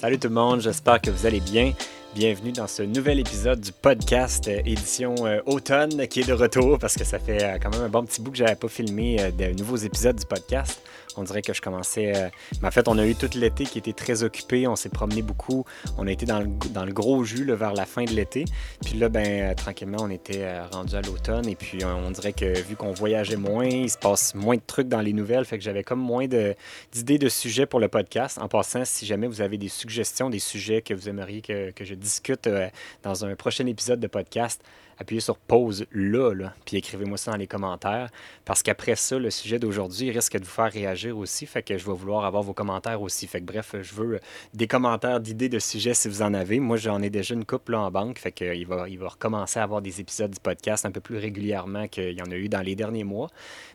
Salut tout le monde, j'espère que vous allez bien. Bienvenue dans ce nouvel épisode du podcast euh, édition euh, automne qui est de retour parce que ça fait euh, quand même un bon petit bout que j'avais pas filmé de nouveaux épisodes du podcast. On dirait que je commençais. Mais en fait, on a eu tout l'été qui était très occupé. On s'est promené beaucoup. On a été dans le, gros jus vers la fin de l'été. Puis là, ben, tranquillement, on était rendu à l'automne. Et puis, on dirait que vu qu'on voyageait moins, il se passe moins de trucs dans les nouvelles. Fait que j'avais comme moins d'idées de, sujets pour le podcast. En passant, si jamais vous avez des suggestions, des sujets que vous aimeriez que, je discute euh, dans un prochain épisode de podcast, appuyez sur pause là, puis écrivez-moi ça dans les commentaires. Parce qu'après ça, le sujet d'aujourd'hui risque de vous faire réagir aussi. Fait que je vais vouloir avoir vos commentaires aussi. Fait que bref, je veux des commentaires, d'idées de sujets si vous en avez. Moi, j'en ai déjà une couple là, en banque. Fait qu'il va, il va recommencer à avoir des épisodes du podcast un peu plus régulièrement qu'il y en a eu dans les derniers mois.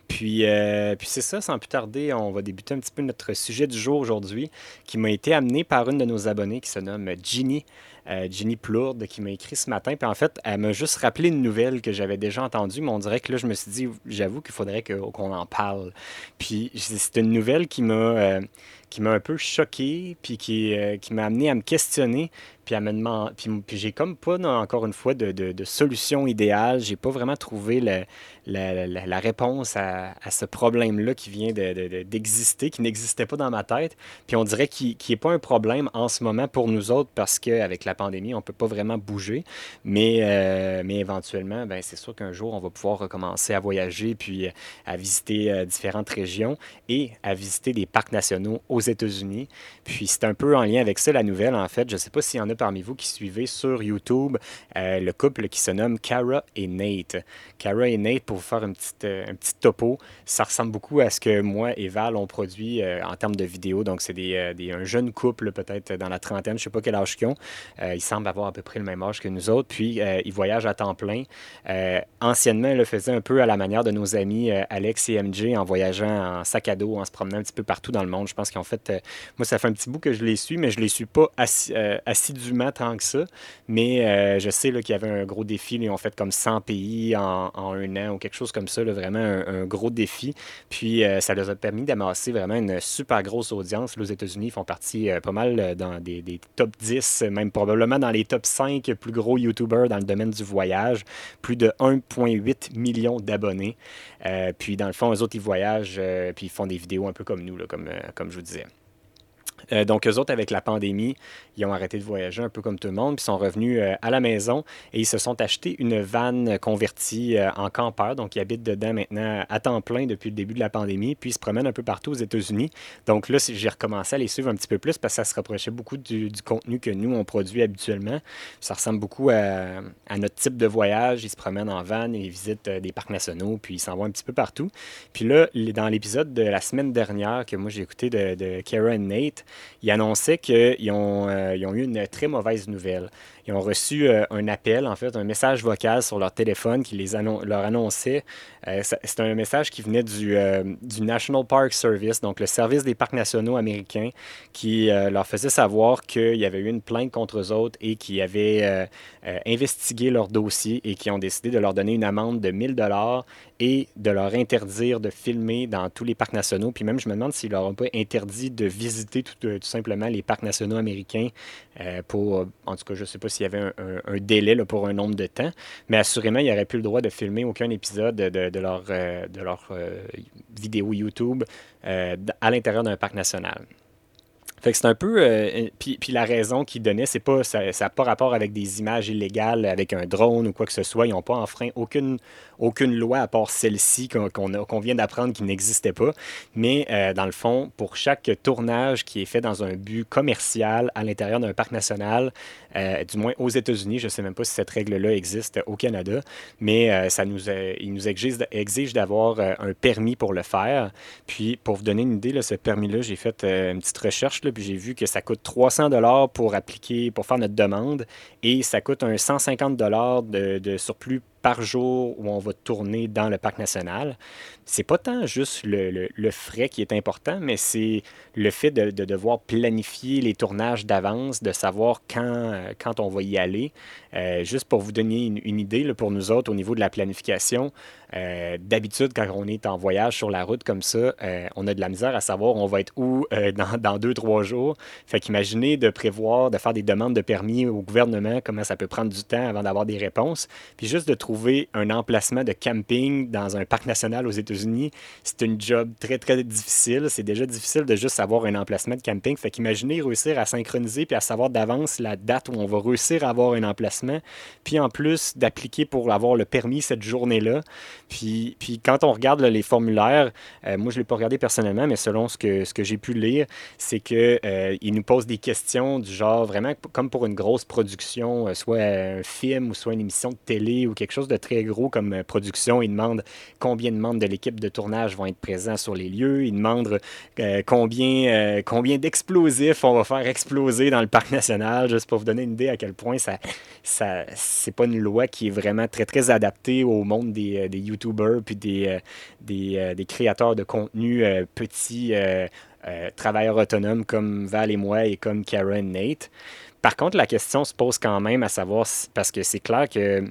Puis, euh, puis c'est ça, sans plus tarder, on va débuter un petit peu notre sujet du jour aujourd'hui, qui m'a été amené par une de nos abonnées qui se nomme Ginny. Euh, Ginny Plourde qui m'a écrit ce matin. Puis en fait, elle m'a juste rappelé une nouvelle que j'avais déjà entendue, mais on dirait que là, je me suis dit, j'avoue qu'il faudrait qu'on en parle. Puis c'est une nouvelle qui m'a euh, qui m'a un peu choqué, puis qui, euh, qui m'a amené à me questionner puis, me demander, puis, j'ai comme pas, encore une fois, de, de, solution idéale. J'ai pas vraiment trouvé la, réponse à, ce problème-là qui vient d'exister, qui n'existait pas dans ma tête. Puis on dirait qu'il n'est pas un problème en ce moment pour nous autres parce qu'avec la pandémie, on peut pas vraiment bouger. Mais, euh, mais éventuellement, ben, c'est sûr qu'un jour, on va pouvoir recommencer à voyager, puis à visiter euh, différentes régions et à visiter des parcs nationaux aux États-Unis. Puis c'est un peu en lien avec ça, la nouvelle, en fait. Je ne sais pas s'il y en a parmi vous qui suivez sur YouTube euh, le couple qui se nomme Cara et Nate. Cara et Nate, pour vous faire une petite, euh, un petit topo, ça ressemble beaucoup à ce que moi et Val ont produit euh, en termes de vidéos. Donc, c'est des, des, un jeune couple, peut-être dans la trentaine, je ne sais pas quel âge qu'ils ont. ils semblent avoir à peu près le même âge que nous autres. Puis, ils voyagent à temps plein. anciennement, ils le faisaient un peu à la manière de nos amis Alex et MJ en voyageant en sac à dos, en se promenant un petit peu partout dans le monde. Je pense ont fait. moi, ça fait un petit bout que je les suis, mais je ne les suis pas tant que ça. Mais euh, je sais qu'il y avait un gros défi. Ils ont fait comme 100 pays en, un an ou quelque chose comme ça. vraiment un, gros défi. Puis euh, ça leur a permis d'amasser vraiment une super grosse audience. Les États-Unis font partie euh, pas mal dans des, top 10, même probablement dans les top 5 plus gros YouTubers dans le domaine du voyage. Plus de 1,8 million d'abonnés. puis dans le fond, eux autres, ils voyagent puis ils font des vidéos un peu comme nous, là, comme je vous disais. Euh, donc, eux autres, avec la pandémie, ils ont arrêté de voyager un peu comme tout le monde, puis sont revenus euh, à la maison et ils se sont achetés une vanne convertie euh, en campeur. Donc, ils habitent dedans maintenant à temps plein depuis le début de la pandémie, puis ils se promènent un peu partout aux États-Unis. Donc là, j'ai recommencé à les suivre un petit peu plus parce que ça se rapprochait beaucoup du, contenu que nous, on produit habituellement. Ça ressemble beaucoup à, notre type de voyage. Ils se promènent en van, ils visitent des parcs nationaux, puis ils s'en vont un petit peu partout. Puis là, dans l'épisode de la semaine dernière que moi j'ai écouté de, de Kara et Nate, ils annonçaient qu'ils ont, euh, ont eu une très mauvaise nouvelle. Ils ont reçu euh, un appel, en fait, un message vocal sur leur téléphone qui les leur annonçait. Euh, c'est un message qui venait du, du, National Park Service, donc le service des parcs nationaux américains, qui leur faisait savoir qu'il y avait eu une plainte contre eux autres et qui avaient investigué leur dossier et qui ont décidé de leur donner une amende de 1000 dollars et de leur interdire de filmer dans tous les parcs nationaux. Puis même, je me demande s'ils leur ont pas interdit de visiter tout, tout simplement les parcs nationaux américains euh, pour, en tout cas, je ne sais pas s'il y avait un, délai pour un nombre de temps, mais assurément, il n'y aurait plus le droit de filmer aucun épisode de, leur, de leur euh, vidéo YouTube euh, à l'intérieur d'un parc national. Fait que c'est un peu. puis, puis, la raison qu'ils donnaient, c'est pas. Ça n'a pas rapport avec des images illégales, avec un drone ou quoi que ce soit. Ils n'ont pas enfreint aucune aucune loi à part celle-ci qu'on vient d'apprendre qui n'existait pas. Mais euh, dans le fond, pour chaque tournage qui est fait dans un but commercial à l'intérieur d'un parc national, euh, du moins aux États-Unis, je ne sais même pas si cette règle-là existe au Canada, mais euh, ça nous, il nous exige, exige d'avoir un permis pour le faire. Puis, pour vous donner une idée, là, ce permis-là, j'ai fait une petite recherche, là, j'ai vu que ça coûte 300 dollars pour appliquer, pour faire notre demande, et ça coûte un 150 dollars de surplus par jour où on va tourner dans le parc national. C'est pas tant juste le, frais qui est important, mais c'est le fait de, devoir planifier les tournages d'avance, de savoir quand, quand on va y aller. Euh, juste pour vous donner une, idée, pour nous autres, au niveau de la planification, Euh, d'habitude, quand on est en voyage sur la route comme ça, euh, on a de la misère à savoir on va être où dans, dans, deux, trois jours. Fait qu'imaginez de prévoir, de faire des demandes de permis au gouvernement, comment ça peut prendre du temps avant d'avoir des réponses. Puis juste de trouver un emplacement de camping dans un parc national aux États-Unis, c'est une job très, très difficile. C'est déjà difficile de juste avoir un emplacement de camping. Fait qu'imaginez réussir à synchroniser puis à savoir d'avance la date où on va réussir à avoir un emplacement. Puis en plus d'appliquer pour avoir le permis cette journée-là. Puis, puis quand on regarde les formulaires, euh, moi je ne l'ai pas regardé personnellement, mais selon ce que, ce que j'ai pu lire, c'est qu'ils euh, nous posent des questions du genre vraiment comme pour une grosse production, euh, soit un film ou soit une émission de télé ou quelque chose de très gros comme production. Ils demandent combien de membres de l'équipe de tournage vont être présents sur les lieux. Ils demandent combien, combien d'explosifs on va faire exploser dans le parc national, juste pour vous donner une idée à quel point ça, ça c'est pas une loi qui est vraiment très, très adaptée au monde des, des YouTubers puis des, euh, euh, des, créateurs de contenu euh, petits travailleurs autonomes comme Val et moi et comme Karen Nate. Par contre, la question se pose quand même à savoir, parce que c'est clair que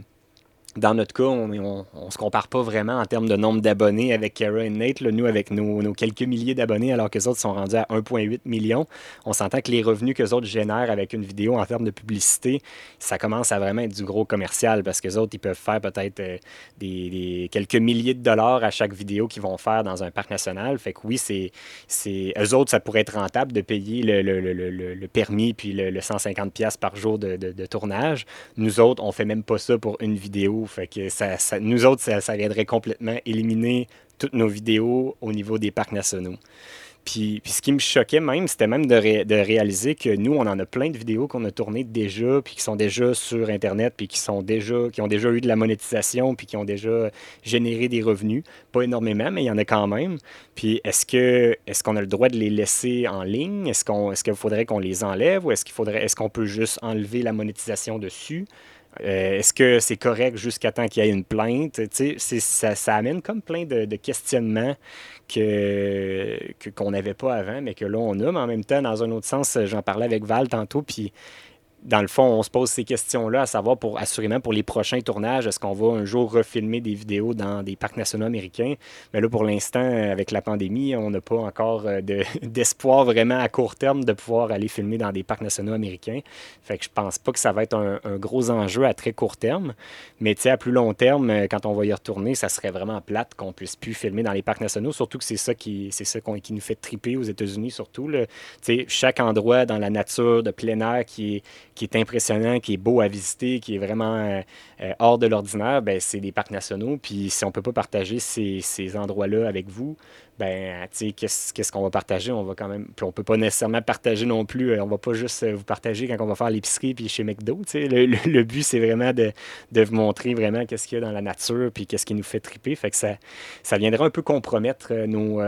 dans notre cas, on ne se compare pas vraiment en termes de nombre d'abonnés avec Kara et Nate. nous, avec nos, quelques milliers d'abonnés, alors que les autres sont rendus à 1,8 million, on s'entend que les revenus que les autres génèrent avec une vidéo en termes de publicité, ça commence à vraiment être du gros commercial parce que les autres, ils peuvent faire peut-être euh, des, quelques milliers de dollars à chaque vidéo qu'ils vont faire dans un parc national. Fait que oui, c'est, c'est eux autres, ça pourrait être rentable de payer le, permis puis le, 150$ par jour de, de tournage. Nous autres, on fait même pas ça pour une vidéo fait que ça, nous autres, ça, viendrait complètement éliminer toutes nos vidéos au niveau des parcs nationaux. Puis, ce qui me choquait même, c'était même de, réaliser que nous, on en a plein de vidéos qu'on a tournées déjà, puis qui sont déjà sur Internet, puis qui, sont déjà, qui ont déjà eu de la monétisation, puis qui ont déjà généré des revenus. Pas énormément, mais il y en a quand même. Puis est-ce est-ce qu'on a le droit de les laisser en ligne? Est-ce est-ce qu'il faudrait qu'on les enlève ou est-ce qu'il est-ce qu'on peut juste enlever la monétisation dessus? Euh, est-ce que c'est correct jusqu'à temps qu'il y ait une plainte? Ça, ça, amène comme plein de, questionnements que, qu'on n'avait pas avant, mais que là, on a. Mais en même temps, dans un autre sens, j'en parlais avec Val tantôt, puis dans le fond, on se pose ces questions-là, à savoir pour assurément pour les prochains tournages, est-ce qu'on va un jour refilmer des vidéos dans des parcs nationaux américains? Mais là, pour l'instant, avec la pandémie, on n'a pas encore euh, d'espoir vraiment à court terme de pouvoir aller filmer dans des parcs nationaux américains. Fait que je pense pas que ça va être un, gros enjeu à très court terme. Mais tu sais, à plus long terme, euh, quand on va y retourner, ça serait vraiment plate qu'on puisse plus filmer dans les parcs nationaux, surtout que c'est ça qui, ça qui nous fait triper aux États-Unis, surtout. Tu sais, chaque endroit dans la nature de plein air qui est qui est impressionnant, qui est beau à visiter, qui est vraiment euh, euh, hors de l'ordinaire, ben, c'est des parcs nationaux. Puis si on ne peut pas partager ces, ces endroits-là avec vous, ben, qu'est-ce qu'on va partager? On va quand même. Puis on peut pas nécessairement partager non plus. Euh, on va pas juste vous partager quand on va faire l'épicerie puis chez McDo. Le, le, le, but, c'est vraiment de, de, vous montrer vraiment qu'est-ce qu'il y a dans la nature puis qu'est-ce qui nous fait triper. Fait que ça, ça viendrait un peu compromettre nos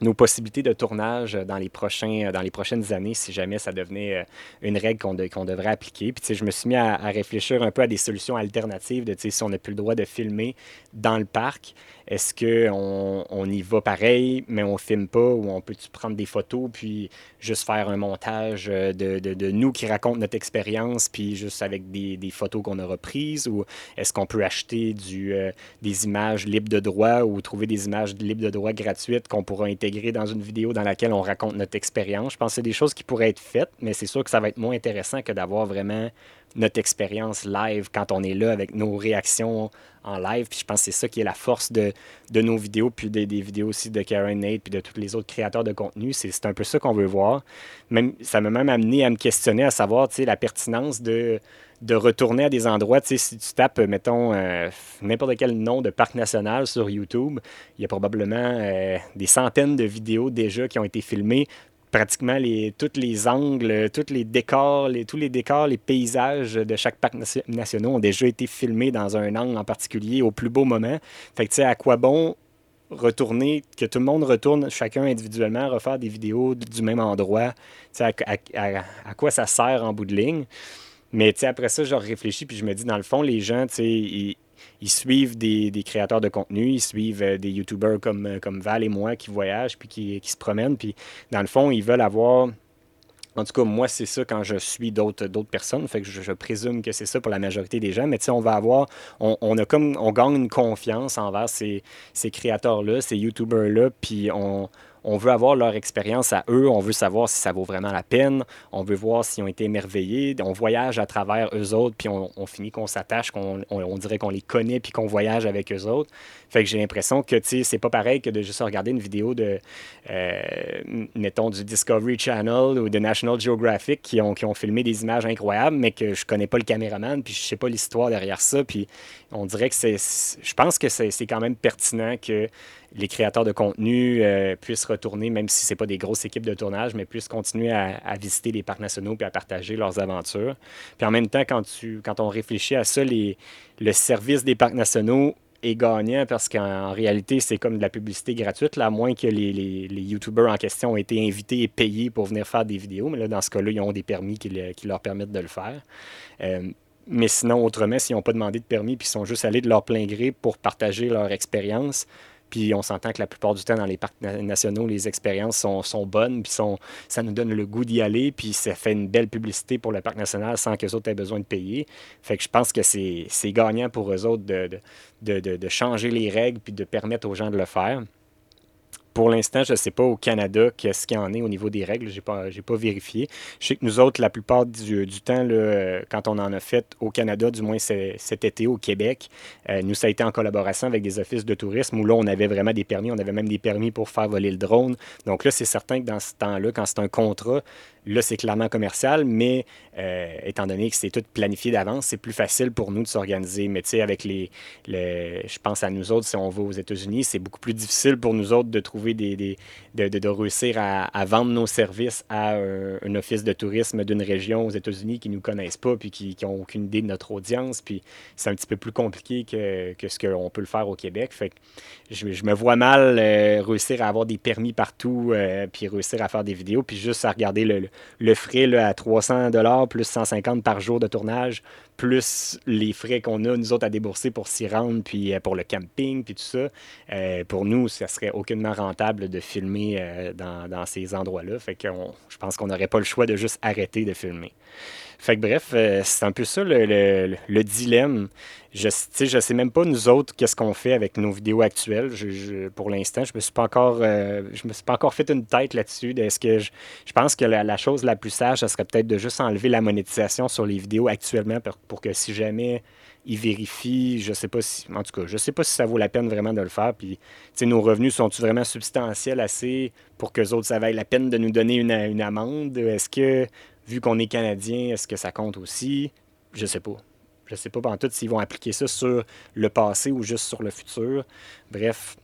nos possibilités de tournage dans les, prochains, dans les prochaines années si jamais ça devenait euh, une règle qu'on, qu'on devrait appliquer. Puis, je me suis mis à, réfléchir un peu à des solutions alternatives de si on n'a plus le droit de filmer dans le parc, est-ce qu'on on y va pareil, mais on filme pas, ou on peut prendre des photos, puis juste faire un montage euh, de, nous qui raconte notre expérience, puis juste avec des, photos qu'on aura prises, ou est-ce qu'on peut acheter euh, des images libres de droit ou trouver des images libres de droit gratuites qu'on pourra intégrer dans une vidéo dans laquelle on raconte notre expérience? Je pense que c'est des choses qui pourraient être faites, mais c'est sûr que ça va être moins intéressant que d'avoir vraiment notre expérience live quand on est là avec nos réactions en live. Puis je pense que c'est ça qui est la force de, nos vidéos, puis des, des, vidéos aussi de Karen Nate, puis de tous les autres créateurs de contenu. C'est un peu ça qu'on veut voir. Même, ça m'a même amené à me questionner, à savoir la pertinence de, de retourner à des endroits. Si tu tapes, mettons, euh, n'importe quel nom de parc national sur YouTube, il y a probablement euh, des centaines de vidéos déjà qui ont été filmées pratiquement les, tous les angles, tous les décors, les, tous les décors, les paysages de chaque parc national ont déjà été filmés dans un angle en particulier au plus beau moment. Fait que tu sais, à quoi bon retourner, que tout le monde retourne chacun individuellement, refaire des vidéos du même endroit, à, à, à, quoi ça sert en bout de ligne? Mais après ça, je réfléchis puis je me dis, dans le fond, les gens, tu sais, ils, ils suivent des, créateurs de contenu, ils suivent euh, des YouTubers comme, euh, comme Val et moi qui voyagent puis qui, se promènent. Puis dans le fond, ils veulent avoir En tout cas, moi, c'est ça quand je suis d'autres, d'autres personnes. Fait que je, présume que c'est ça pour la majorité des gens. Mais tu sais, on va avoir, on, a comme, on gagne une confiance envers ces, ces créateurs-là, ces YouTubers-là, puis on, on veut avoir leur expérience à eux, on veut savoir si ça vaut vraiment la peine, on veut voir s'ils ont été émerveillés, on voyage à travers eux autres, puis on, finit qu'on s'attache, qu'on on, dirait qu'on les connaît, puis qu'on voyage avec eux autres. Fait que j'ai l'impression que, tu c'est pas pareil que de juste regarder une vidéo de, euh, mettons, du Discovery Channel ou de National Geographic qui ont, qui ont filmé des images incroyables, mais que je connais pas le caméraman, puis je sais pas l'histoire derrière ça, puis on dirait que c'est... Je pense que c'est quand même pertinent que les créateurs de contenu euh, puissent retourner, même si ce n'est pas des grosses équipes de tournage, mais puissent continuer à, visiter les parcs nationaux et à partager leurs aventures. Puis en même temps, quand, tu, quand on réfléchit à ça, le service des parcs nationaux est gagnant parce qu'en réalité, c'est comme de la publicité gratuite, à moins que les, les, YouTubers en question aient été invités et payés pour venir faire des vidéos. Mais là, dans ce cas-là, ils ont des permis qui, leur permettent de le faire. Euh, mais sinon, autrement, s'ils n'ont pas demandé de permis puis ils sont juste allés de leur plein gré pour partager leur expérience, puis on s'entend que la plupart du temps, dans les parcs nationaux, les expériences sont, bonnes, puis ça nous donne le goût d'y aller, puis ça fait une belle publicité pour le parc national sans qu'eux autres aient besoin de payer. Fait que je pense que c'est gagnant pour eux autres de, de changer les règles, puis de permettre aux gens de le faire. Pour l'instant, je ne sais pas au Canada qu'est-ce qu'il y en est au niveau des règles. Je n'ai pas, pas vérifié. Je sais que nous autres, la plupart du, temps, quand on en a fait au Canada, du moins cet été au Québec, euh, nous, ça a été en collaboration avec des offices de tourisme où là, on avait vraiment des permis. On avait même des permis pour faire voler le drone. Donc là, c'est certain que dans ce temps-là, quand c'est un contrat, Là, c'est clairement commercial, mais euh, étant donné que c'est tout planifié d'avance, c'est plus facile pour nous de s'organiser. Mais tu sais, avec les, Je pense à nous autres, si on va aux États-Unis, c'est beaucoup plus difficile pour nous autres de trouver de, réussir à, vendre nos services à un, office de tourisme d'une région aux États-Unis qui ne nous connaissent pas puis qui n'ont aucune idée de notre audience. Puis c'est un petit peu plus compliqué que, que ce qu'on peut le faire au Québec. Fait que je, me vois mal euh, réussir à avoir des permis partout euh, puis réussir à faire des vidéos puis juste à regarder le le frais là, à 300 plus 150 par jour de tournage, plus les frais qu'on a, nous autres, à débourser pour s'y rendre, puis euh, pour le camping, puis tout ça. Euh, pour nous, ça serait aucunement rentable de filmer euh, dans, ces endroits-là. Fait que je pense qu'on n'aurait pas le choix de juste arrêter de filmer. Fait que bref, euh, c'est un peu ça le, dilemme. Je ne je sais même pas, nous autres, qu'est-ce qu'on fait avec nos vidéos actuelles. pour l'instant, je me suis pas encore euh, je me suis pas encore fait une tête là-dessus. Est-ce que je, pense que la, chose la plus sage, ce serait peut-être de juste enlever la monétisation sur les vidéos actuellement pour, que si jamais ils vérifient, je sais pas si. En tout cas, je sais pas si ça vaut la peine vraiment de le faire. Puis, nos revenus sont-ils vraiment substantiels assez pour que autres, ça vaille la peine de nous donner une, une amende? Est-ce que vu qu'on est Canadien, est-ce que ça compte aussi? Je sais pas. Je sais pas en tout s'ils vont appliquer ça sur le passé ou juste sur le futur. Bref,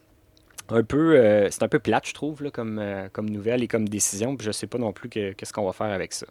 un peu, euh, c'est un peu plate, je trouve, là, comme, euh, comme nouvelle et comme décision. Puis je sais pas non plus qu'est-ce qu'on va faire avec ça.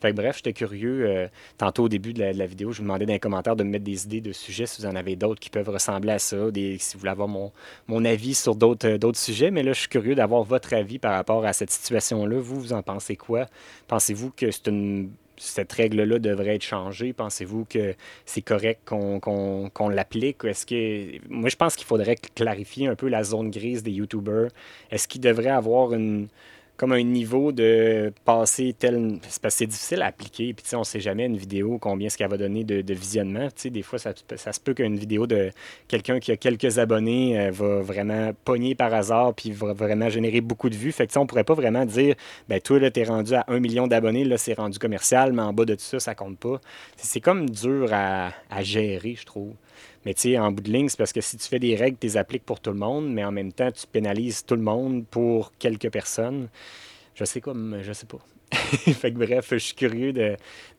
Fait que bref, j'étais curieux. Euh, tantôt au début de la, vidéo, je vous demandais dans les commentaires de me mettre des idées de sujets si vous en avez d'autres qui peuvent ressembler à ça, si vous voulez avoir mon, mon avis sur d'autres, d'autres sujets. Mais là, je suis curieux d'avoir votre avis par rapport à cette situation-là. Vous, vous en pensez quoi? Pensez-vous que c'est une cette règle-là devrait être changée? Pensez-vous que c'est correct qu'on l'applique? Est-ce que moi je pense qu'il faudrait clarifier un peu la zone grise des YouTubers. Est-ce qu'il devrait avoir une comme un niveau de passer tel. C'est parce que c'est difficile à appliquer. Puis, tu sais, on sait jamais une vidéo combien ce qu'elle va donner de, visionnement. Tu sais, des fois, ça, se peut qu'une vidéo de quelqu'un qui a quelques abonnés euh, va vraiment pogner par hasard puis va vraiment générer beaucoup de vues. Fait que, tu sais, on pourrait pas vraiment dire, ben toi, là, t'es rendu à un million d'abonnés, là, c'est rendu commercial, mais en bas de tout ça, ça compte pas. C'est comme dur à gérer, je trouve. Mais tu sais, en bout de ligne, c'est parce que si tu fais des règles, tu les appliques pour tout le monde, mais en même temps, tu pénalises tout le monde pour quelques personnes. Je sais comme, je sais pas. bref, je suis curieux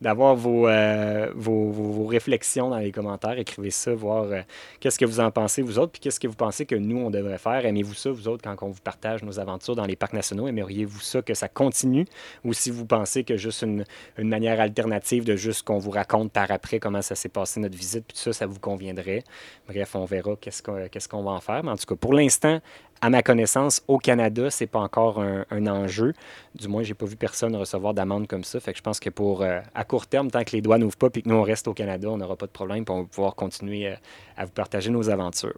d'avoir euh, vos, réflexions dans les commentaires. Écrivez ça, voir euh, qu'est-ce que vous en pensez, vous autres, puis qu'est-ce que vous pensez que nous, on devrait faire. Aimez-vous ça, vous autres, quand on vous partage nos aventures dans les parcs nationaux? Aimeriez-vous ça, que ça continue? Ou si vous pensez que juste une, manière alternative de juste qu'on vous raconte par après comment ça s'est passé notre visite, puis tout ça, ça vous conviendrait? Bref, on verra qu'est-ce qu'on va en faire. Mais en tout cas, pour l'instant, à ma connaissance, au Canada, c'est pas encore un, enjeu. Du moins, j'ai pas vu personne recevoir d'amende comme ça. Fait que je pense que pour euh, à court terme, tant que les doigts n'ouvrent pas et que nous on reste au Canada, on n'aura pas de problème. Pour pouvoir continuer euh, à vous partager nos aventures.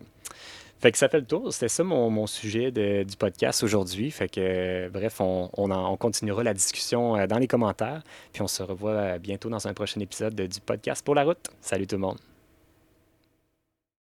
Fait que ça fait le tour. C'était ça mon, mon sujet du podcast aujourd'hui. Fait que, euh, bref, on, on, continuera la discussion dans les commentaires. Puis on se revoit bientôt dans un prochain épisode de- du podcast pour la route. Salut tout le monde.